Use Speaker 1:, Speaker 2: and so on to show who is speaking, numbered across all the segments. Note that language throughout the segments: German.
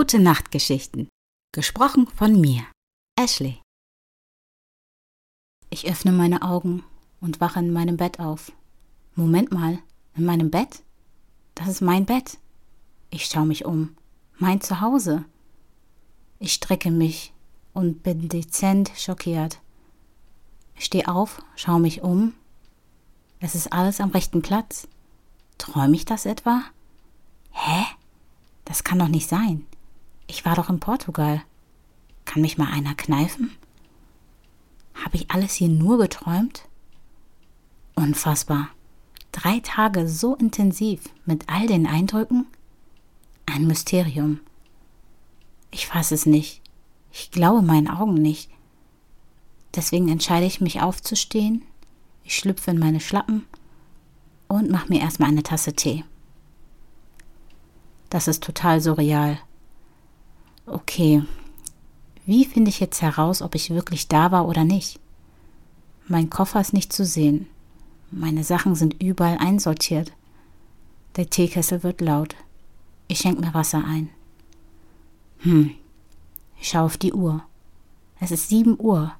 Speaker 1: Gute Nachtgeschichten. Gesprochen von mir, Ashley. Ich öffne meine Augen und wache in meinem Bett auf. Moment mal, in meinem Bett? Das ist mein Bett. Ich schaue mich um. Mein Zuhause. Ich strecke mich und bin dezent schockiert. Ich stehe auf, schaue mich um. Es ist alles am rechten Platz. Träume ich das etwa? Hä? Das kann doch nicht sein. Ich war doch in Portugal. Kann mich mal einer kneifen? Habe ich alles hier nur geträumt? Unfassbar. Drei Tage so intensiv mit all den Eindrücken? Ein Mysterium. Ich fasse es nicht. Ich glaube meinen Augen nicht. Deswegen entscheide ich mich aufzustehen. Ich schlüpfe in meine Schlappen und mache mir erstmal eine Tasse Tee. Das ist total surreal. Okay, wie finde ich jetzt heraus, ob ich wirklich da war oder nicht? Mein Koffer ist nicht zu sehen. Meine Sachen sind überall einsortiert. Der Teekessel wird laut. Ich schenke mir Wasser ein. Hm, ich schaue auf die Uhr. Es ist sieben Uhr.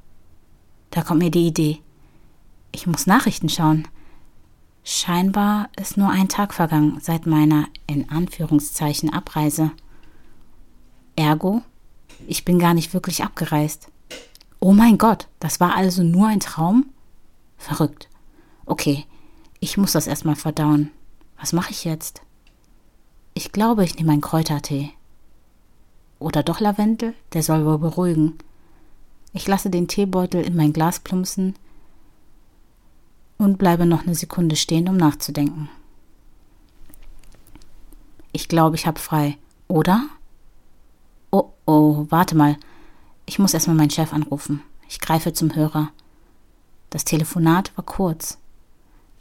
Speaker 1: Da kommt mir die Idee. Ich muss Nachrichten schauen. Scheinbar ist nur ein Tag vergangen seit meiner in Anführungszeichen Abreise. Ergo, ich bin gar nicht wirklich abgereist. Oh mein Gott, das war also nur ein Traum? Verrückt. Okay, ich muss das erstmal verdauen. Was mache ich jetzt? Ich glaube, ich nehme einen Kräutertee. Oder doch Lavendel? Der soll wohl beruhigen. Ich lasse den Teebeutel in mein Glas plumpsen und bleibe noch eine Sekunde stehen, um nachzudenken. Ich glaube, ich habe frei, oder? Oh, oh, warte mal. Ich muss erstmal meinen Chef anrufen. Ich greife zum Hörer. Das Telefonat war kurz,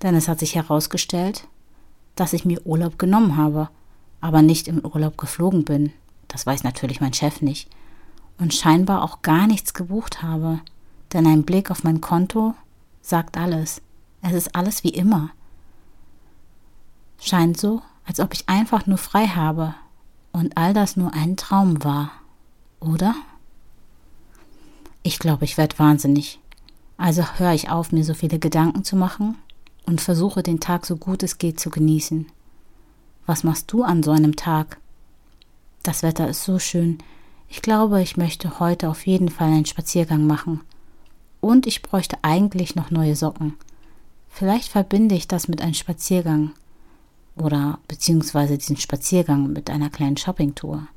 Speaker 1: denn es hat sich herausgestellt, dass ich mir Urlaub genommen habe, aber nicht im Urlaub geflogen bin. Das weiß natürlich mein Chef nicht. Und scheinbar auch gar nichts gebucht habe, denn ein Blick auf mein Konto sagt alles. Es ist alles wie immer. Scheint so, als ob ich einfach nur frei habe und all das nur ein Traum war, oder? Ich glaube, ich werde wahnsinnig. Also höre ich auf, mir so viele Gedanken zu machen und versuche den Tag so gut es geht zu genießen. Was machst du an so einem Tag? Das Wetter ist so schön. Ich glaube, ich möchte heute auf jeden Fall einen Spaziergang machen. Und ich bräuchte eigentlich noch neue Socken. Vielleicht verbinde ich das mit einem Spaziergang oder beziehungsweise diesen Spaziergang mit einer kleinen Shoppingtour.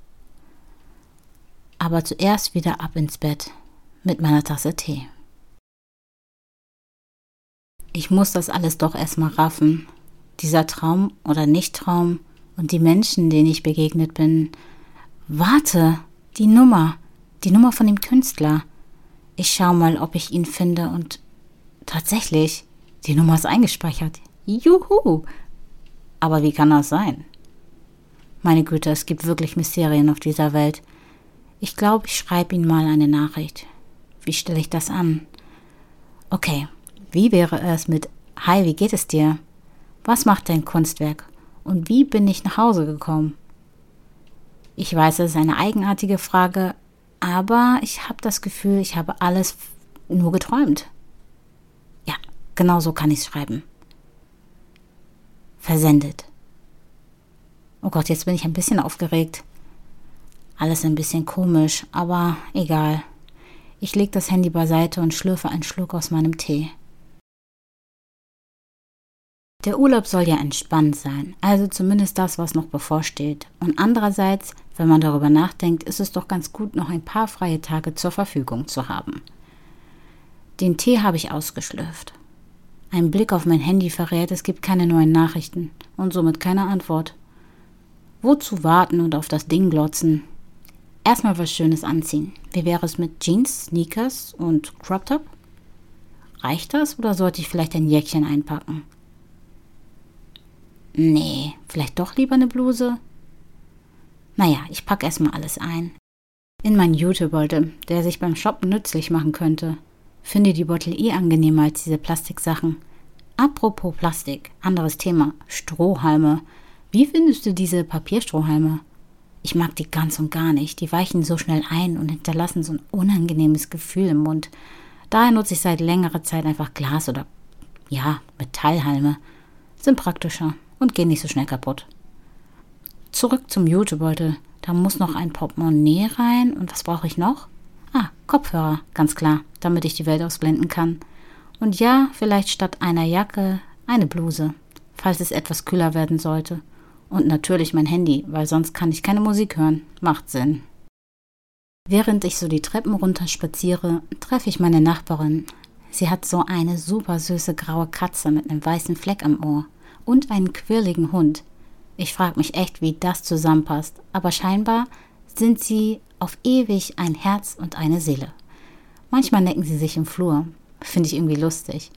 Speaker 1: Aber zuerst wieder ab ins Bett mit meiner Tasse Tee. Ich muss das alles doch erstmal raffen. Dieser Traum oder Nicht-Traum und die Menschen, denen ich begegnet bin. Warte, die Nummer, die Nummer von dem Künstler. Ich schau mal, ob ich ihn finde und tatsächlich, die Nummer ist eingespeichert. Juhu! Aber wie kann das sein? Meine Güte, es gibt wirklich Mysterien auf dieser Welt. Ich glaube, ich schreibe ihm mal eine Nachricht. Wie stelle ich das an? Okay, wie wäre es mit Hi, wie geht es dir? Was macht dein Kunstwerk? Und wie bin ich nach Hause gekommen? Ich weiß, es ist eine eigenartige Frage, aber ich habe das Gefühl, ich habe alles nur geträumt. Genau so kann ich es schreiben. Versendet. Oh Gott, jetzt bin ich ein bisschen aufgeregt. Alles ein bisschen komisch, aber egal. Ich lege das Handy beiseite und schlürfe einen Schluck aus meinem Tee. Der Urlaub soll ja entspannt sein, also zumindest das, was noch bevorsteht. Und andererseits, wenn man darüber nachdenkt, ist es doch ganz gut, noch ein paar freie Tage zur Verfügung zu haben. Den Tee habe ich ausgeschlürft. Ein Blick auf mein Handy verrät, es gibt keine neuen Nachrichten und somit keine Antwort. Wozu warten und auf das Ding glotzen? Erstmal was Schönes anziehen. Wie wäre es mit Jeans, Sneakers und Crop Top? Reicht das oder sollte ich vielleicht ein Jäckchen einpacken? Nee, vielleicht doch lieber eine Bluse? Naja, ich packe erstmal alles ein. In meinen Jutebeutel, der sich beim Shoppen nützlich machen könnte. Finde die Bottle eh angenehmer als diese Plastiksachen. Apropos Plastik, anderes Thema. Strohhalme. Wie findest du diese Papierstrohhalme? Ich mag die ganz und gar nicht. Die weichen so schnell ein und hinterlassen so ein unangenehmes Gefühl im Mund. Daher nutze ich seit längerer Zeit einfach Glas oder ja, Metallhalme. Sind praktischer und gehen nicht so schnell kaputt. Zurück zum Jutebeutel. Da muss noch ein Portemonnaie rein. Und was brauche ich noch? Kopfhörer, ganz klar, damit ich die Welt ausblenden kann. Und ja, vielleicht statt einer Jacke eine Bluse, falls es etwas kühler werden sollte. Und natürlich mein Handy, weil sonst kann ich keine Musik hören. Macht Sinn. Während ich so die Treppen runter spaziere, treffe ich meine Nachbarin. Sie hat so eine super süße graue Katze mit einem weißen Fleck am Ohr und einen quirligen Hund. Ich frage mich echt, wie das zusammenpasst, aber scheinbar sind sie auf ewig ein Herz und eine Seele. Manchmal necken sie sich im Flur, finde ich irgendwie lustig.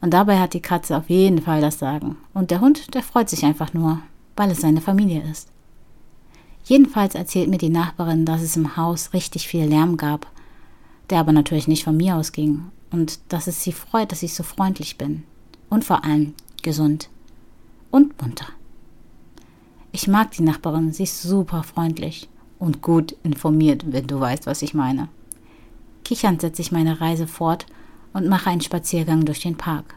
Speaker 1: Und dabei hat die Katze auf jeden Fall das Sagen. Und der Hund, der freut sich einfach nur, weil es seine Familie ist. Jedenfalls erzählt mir die Nachbarin, dass es im Haus richtig viel Lärm gab, der aber natürlich nicht von mir ausging und dass es sie freut, dass ich so freundlich bin und vor allem gesund und munter. Ich mag die Nachbarin, sie ist super freundlich und gut informiert, wenn du weißt, was ich meine. Kichernd setze ich meine Reise fort und mache einen Spaziergang durch den Park.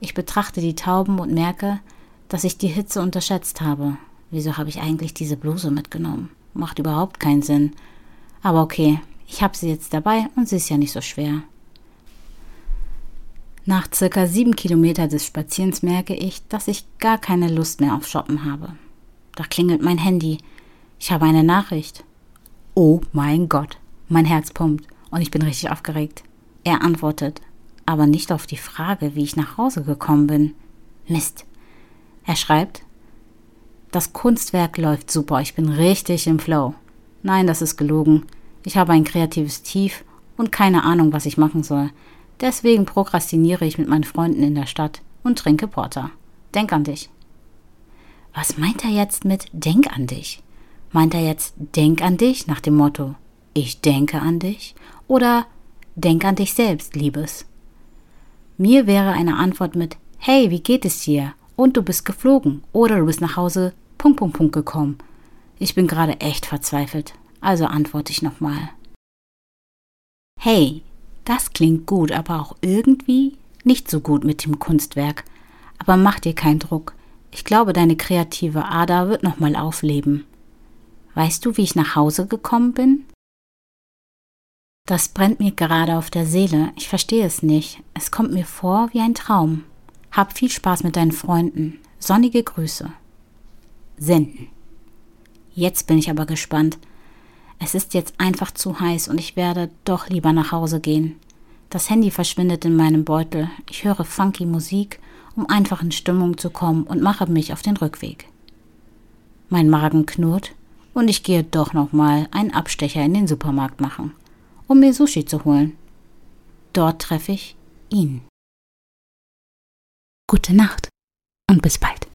Speaker 1: Ich betrachte die Tauben und merke, dass ich die Hitze unterschätzt habe. Wieso habe ich eigentlich diese Bluse mitgenommen? Macht überhaupt keinen Sinn. Aber okay, ich habe sie jetzt dabei und sie ist ja nicht so schwer. Nach circa sieben Kilometer des Spazierens merke ich, dass ich gar keine Lust mehr auf Shoppen habe. Da klingelt mein Handy. Ich habe eine Nachricht. Oh mein Gott, mein Herz pumpt und ich bin richtig aufgeregt. Er antwortet, aber nicht auf die Frage, wie ich nach Hause gekommen bin. Mist. Er schreibt, das Kunstwerk läuft super, ich bin richtig im Flow. Nein, das ist gelogen. Ich habe ein kreatives Tief und keine Ahnung, was ich machen soll. Deswegen prokrastiniere ich mit meinen Freunden in der Stadt und trinke Porter. Denk an dich. Was meint er jetzt mit Denk an dich? Meint er jetzt Denk an dich nach dem Motto Ich denke an dich? Oder Denk an dich selbst, Liebes? Mir wäre eine Antwort mit Hey, wie geht es dir? und du bist geflogen oder du bist nach Hause Punkt, Punkt, Punkt gekommen. Ich bin gerade echt verzweifelt, also antworte ich nochmal. Hey, das klingt gut, aber auch irgendwie nicht so gut mit dem Kunstwerk. Aber mach dir keinen Druck. Ich glaube, deine kreative Ader wird nochmal aufleben. Weißt du, wie ich nach Hause gekommen bin? Das brennt mir gerade auf der Seele. Ich verstehe es nicht. Es kommt mir vor wie ein Traum. Hab viel Spaß mit deinen Freunden. Sonnige Grüße. Senden. Jetzt bin ich aber gespannt. Es ist jetzt einfach zu heiß und ich werde doch lieber nach Hause gehen. Das Handy verschwindet in meinem Beutel. Ich höre funky Musik, um einfach in Stimmung zu kommen und mache mich auf den Rückweg. Mein Magen knurrt und ich gehe doch noch mal einen Abstecher in den Supermarkt machen, um mir Sushi zu holen. Dort treffe ich ihn. Gute Nacht und bis bald.